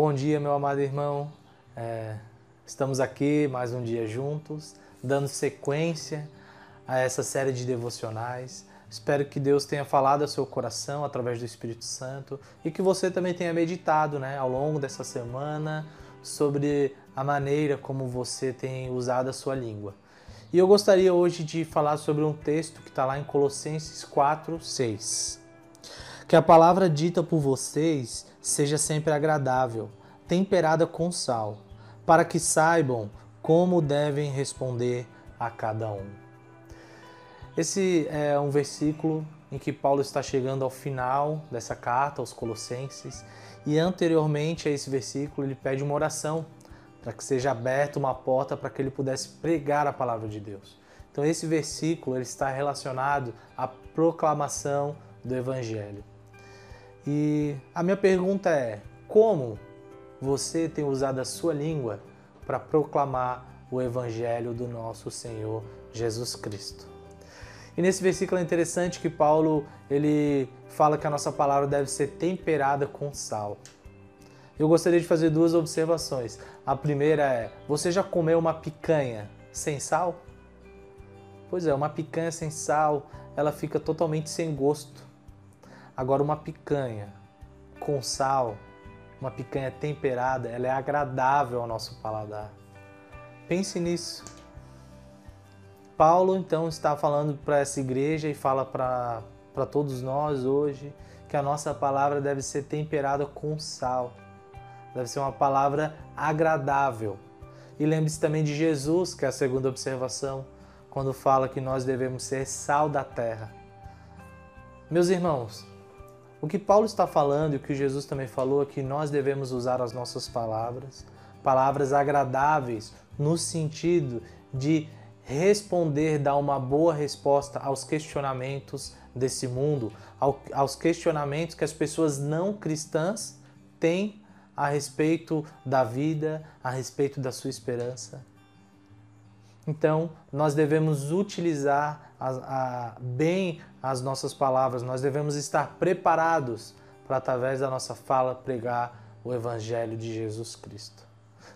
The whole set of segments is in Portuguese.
Bom dia, meu amado irmão. É, estamos aqui mais um dia juntos, dando sequência a essa série de devocionais. Espero que Deus tenha falado ao seu coração através do Espírito Santo e que você também tenha meditado né, ao longo dessa semana sobre a maneira como você tem usado a sua língua. E eu gostaria hoje de falar sobre um texto que está lá em Colossenses 4, 6. Que a palavra dita por vocês seja sempre agradável, temperada com sal, para que saibam como devem responder a cada um. Esse é um versículo em que Paulo está chegando ao final dessa carta aos Colossenses e anteriormente a esse versículo ele pede uma oração para que seja aberta uma porta para que ele pudesse pregar a palavra de Deus. Então esse versículo ele está relacionado à proclamação do evangelho. E a minha pergunta é: como você tem usado a sua língua para proclamar o evangelho do nosso Senhor Jesus Cristo? E nesse versículo é interessante que Paulo ele fala que a nossa palavra deve ser temperada com sal. Eu gostaria de fazer duas observações. A primeira é: você já comeu uma picanha sem sal? Pois é, uma picanha sem sal, ela fica totalmente sem gosto. Agora, uma picanha com sal, uma picanha temperada, ela é agradável ao nosso paladar. Pense nisso. Paulo então está falando para essa igreja e fala para todos nós hoje que a nossa palavra deve ser temperada com sal. Deve ser uma palavra agradável. E lembre-se também de Jesus, que é a segunda observação, quando fala que nós devemos ser sal da terra. Meus irmãos, o que Paulo está falando e o que Jesus também falou é que nós devemos usar as nossas palavras, palavras agradáveis, no sentido de responder, dar uma boa resposta aos questionamentos desse mundo, aos questionamentos que as pessoas não cristãs têm a respeito da vida, a respeito da sua esperança. Então, nós devemos utilizar a, a, bem as nossas palavras, nós devemos estar preparados para, através da nossa fala, pregar o Evangelho de Jesus Cristo.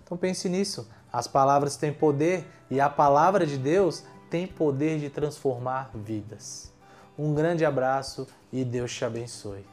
Então, pense nisso. As palavras têm poder e a palavra de Deus tem poder de transformar vidas. Um grande abraço e Deus te abençoe.